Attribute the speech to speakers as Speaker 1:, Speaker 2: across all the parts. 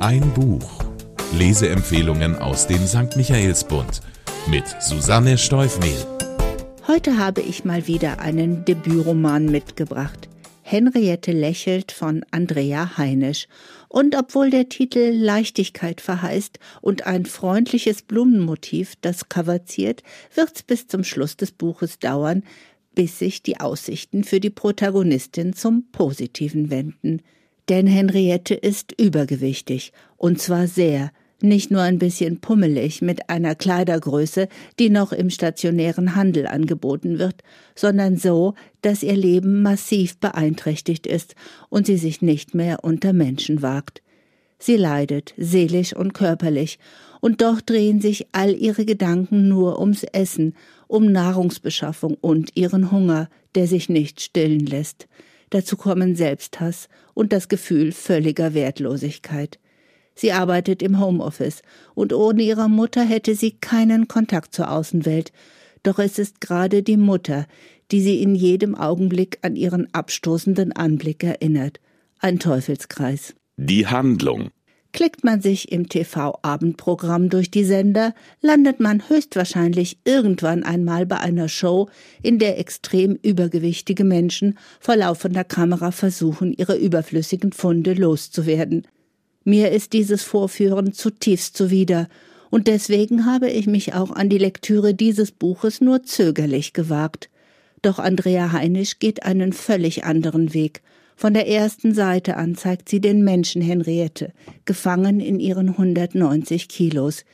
Speaker 1: Ein Buch. Leseempfehlungen aus dem St. Michaelsbund mit Susanne Steufmehl.
Speaker 2: Heute habe ich mal wieder einen Debütroman mitgebracht. Henriette lächelt von Andrea Heinisch. Und obwohl der Titel Leichtigkeit verheißt und ein freundliches Blumenmotiv das Cover ziert, wird's bis zum Schluss des Buches dauern, bis sich die Aussichten für die Protagonistin zum Positiven wenden. Denn Henriette ist übergewichtig, und zwar sehr, nicht nur ein bisschen pummelig mit einer Kleidergröße, die noch im stationären Handel angeboten wird, sondern so, dass ihr Leben massiv beeinträchtigt ist und sie sich nicht mehr unter Menschen wagt. Sie leidet, seelisch und körperlich, und doch drehen sich all ihre Gedanken nur ums Essen, um Nahrungsbeschaffung und ihren Hunger, der sich nicht stillen lässt. Dazu kommen Selbsthass und das Gefühl völliger Wertlosigkeit. Sie arbeitet im Homeoffice und ohne ihre Mutter hätte sie keinen Kontakt zur Außenwelt. Doch es ist gerade die Mutter, die sie in jedem Augenblick an ihren abstoßenden Anblick erinnert. Ein Teufelskreis.
Speaker 1: Die Handlung.
Speaker 2: Klickt man sich im TV-Abendprogramm durch die Sender, landet man höchstwahrscheinlich irgendwann einmal bei einer Show, in der extrem übergewichtige Menschen vor laufender Kamera versuchen, ihre überflüssigen Funde loszuwerden. Mir ist dieses Vorführen zutiefst zuwider, und deswegen habe ich mich auch an die Lektüre dieses Buches nur zögerlich gewagt. Doch Andrea Heinisch geht einen völlig anderen Weg – von der ersten Seite an zeigt sie den Menschen Henriette, gefangen in ihren 190 Kilos.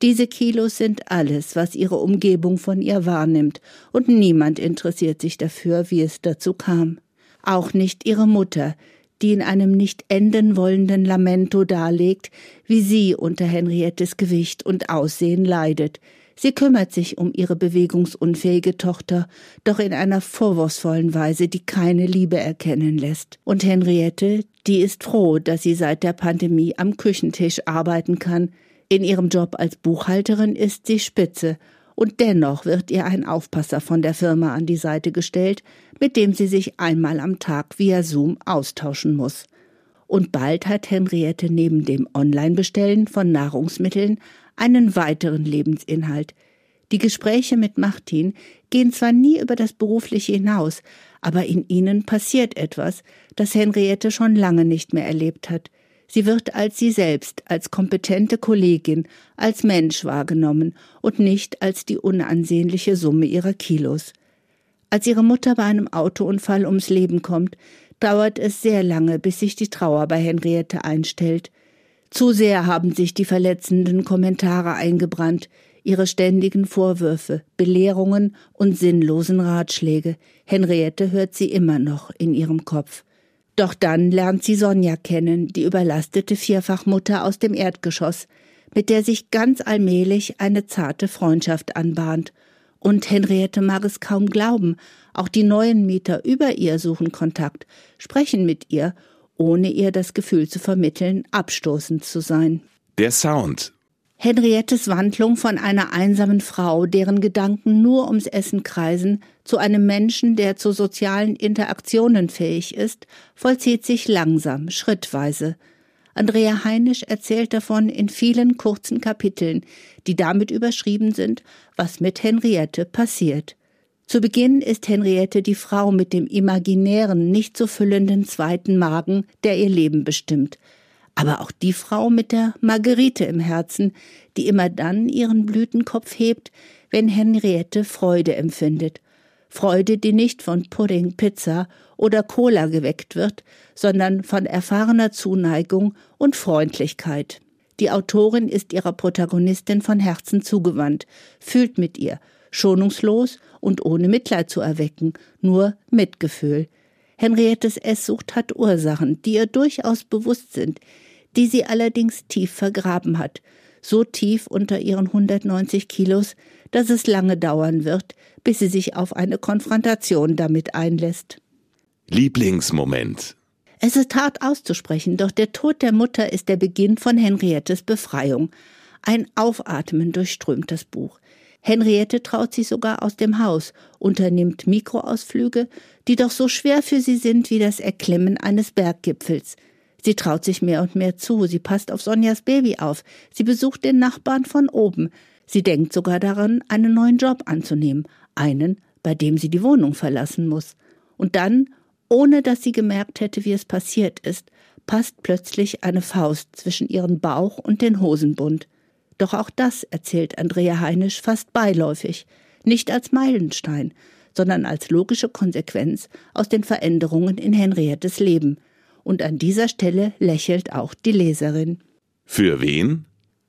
Speaker 2: Diese Kilos sind alles, was ihre Umgebung von ihr wahrnimmt, und niemand interessiert sich dafür, wie es dazu kam. Auch nicht ihre Mutter, die in einem nicht enden wollenden Lamento darlegt, wie sie unter Henriettes Gewicht und Aussehen leidet, Sie kümmert sich um ihre bewegungsunfähige Tochter, doch in einer vorwurfsvollen Weise, die keine Liebe erkennen lässt. Und Henriette, die ist froh, dass sie seit der Pandemie am Küchentisch arbeiten kann. In ihrem Job als Buchhalterin ist sie spitze, und dennoch wird ihr ein Aufpasser von der Firma an die Seite gestellt, mit dem sie sich einmal am Tag via Zoom austauschen muss. Und bald hat Henriette neben dem Online-Bestellen von Nahrungsmitteln einen weiteren Lebensinhalt. Die Gespräche mit Martin gehen zwar nie über das Berufliche hinaus, aber in ihnen passiert etwas, das Henriette schon lange nicht mehr erlebt hat. Sie wird als sie selbst, als kompetente Kollegin, als Mensch wahrgenommen und nicht als die unansehnliche Summe ihrer Kilos. Als ihre Mutter bei einem Autounfall ums Leben kommt, dauert es sehr lange, bis sich die Trauer bei Henriette einstellt. Zu sehr haben sich die verletzenden Kommentare eingebrannt, ihre ständigen Vorwürfe, Belehrungen und sinnlosen Ratschläge. Henriette hört sie immer noch in ihrem Kopf. Doch dann lernt sie Sonja kennen, die überlastete Vierfachmutter aus dem Erdgeschoss, mit der sich ganz allmählich eine zarte Freundschaft anbahnt. Und Henriette mag es kaum glauben, auch die neuen Mieter über ihr suchen Kontakt, sprechen mit ihr ohne ihr das Gefühl zu vermitteln, abstoßend zu sein.
Speaker 1: Der Sound.
Speaker 2: Henriettes Wandlung von einer einsamen Frau, deren Gedanken nur ums Essen kreisen, zu einem Menschen, der zu sozialen Interaktionen fähig ist, vollzieht sich langsam, schrittweise. Andrea Heinisch erzählt davon in vielen kurzen Kapiteln, die damit überschrieben sind, was mit Henriette passiert. Zu Beginn ist Henriette die Frau mit dem imaginären, nicht zu füllenden zweiten Magen, der ihr Leben bestimmt. Aber auch die Frau mit der Marguerite im Herzen, die immer dann ihren Blütenkopf hebt, wenn Henriette Freude empfindet. Freude, die nicht von Pudding, Pizza oder Cola geweckt wird, sondern von erfahrener Zuneigung und Freundlichkeit. Die Autorin ist ihrer Protagonistin von Herzen zugewandt, fühlt mit ihr, schonungslos und ohne Mitleid zu erwecken, nur Mitgefühl. Henriettes Esssucht hat Ursachen, die ihr durchaus bewusst sind, die sie allerdings tief vergraben hat, so tief unter ihren 190 Kilos, dass es lange dauern wird, bis sie sich auf eine Konfrontation damit einlässt.
Speaker 1: Lieblingsmoment.
Speaker 2: Es ist hart auszusprechen, doch der Tod der Mutter ist der Beginn von Henriettes Befreiung. Ein Aufatmen durchströmt das Buch. Henriette traut sich sogar aus dem Haus, unternimmt Mikroausflüge, die doch so schwer für sie sind wie das Erklimmen eines Berggipfels. Sie traut sich mehr und mehr zu, sie passt auf Sonjas Baby auf, sie besucht den Nachbarn von oben, sie denkt sogar daran, einen neuen Job anzunehmen, einen, bei dem sie die Wohnung verlassen muss. Und dann, ohne dass sie gemerkt hätte, wie es passiert ist, passt plötzlich eine Faust zwischen ihren Bauch und den Hosenbund. Doch auch das erzählt Andrea Heinisch fast beiläufig, nicht als Meilenstein, sondern als logische Konsequenz aus den Veränderungen in Henriettes Leben. Und an dieser Stelle lächelt auch die Leserin.
Speaker 1: Für wen?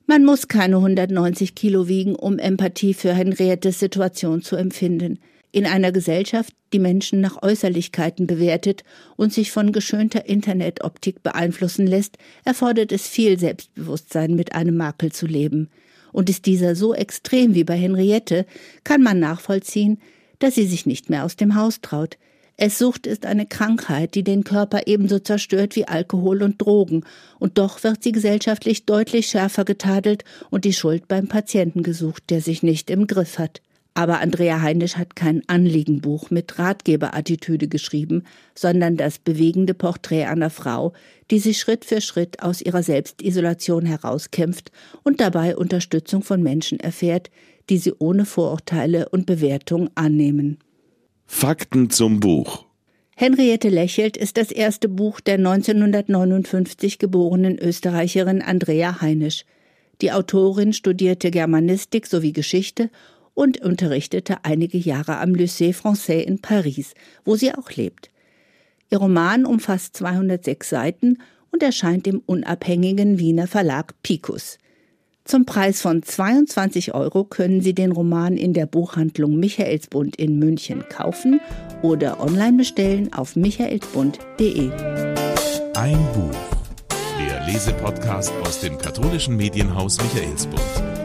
Speaker 2: Man muss keine 190 Kilo wiegen, um Empathie für Henriettes Situation zu empfinden. In einer Gesellschaft, die Menschen nach Äußerlichkeiten bewertet und sich von geschönter Internetoptik beeinflussen lässt, erfordert es viel Selbstbewusstsein, mit einem Makel zu leben. Und ist dieser so extrem wie bei Henriette, kann man nachvollziehen, dass sie sich nicht mehr aus dem Haus traut. Esssucht ist eine Krankheit, die den Körper ebenso zerstört wie Alkohol und Drogen, und doch wird sie gesellschaftlich deutlich schärfer getadelt und die Schuld beim Patienten gesucht, der sich nicht im Griff hat. Aber Andrea Heinisch hat kein Anliegenbuch mit Ratgeberattitüde geschrieben, sondern das bewegende Porträt einer Frau, die sich Schritt für Schritt aus ihrer Selbstisolation herauskämpft und dabei Unterstützung von Menschen erfährt, die sie ohne Vorurteile und Bewertung annehmen.
Speaker 1: Fakten zum Buch.
Speaker 2: Henriette lächelt ist das erste Buch der 1959 geborenen Österreicherin Andrea Heinisch. Die Autorin studierte Germanistik sowie Geschichte und unterrichtete einige Jahre am Lycée Français in Paris, wo sie auch lebt. Ihr Roman umfasst 206 Seiten und erscheint im unabhängigen Wiener Verlag Picus. Zum Preis von 22 Euro können Sie den Roman in der Buchhandlung Michaelsbund in München kaufen oder online bestellen auf michaelsbund.de.
Speaker 1: Ein Buch. Der Lesepodcast aus dem katholischen Medienhaus Michaelsbund.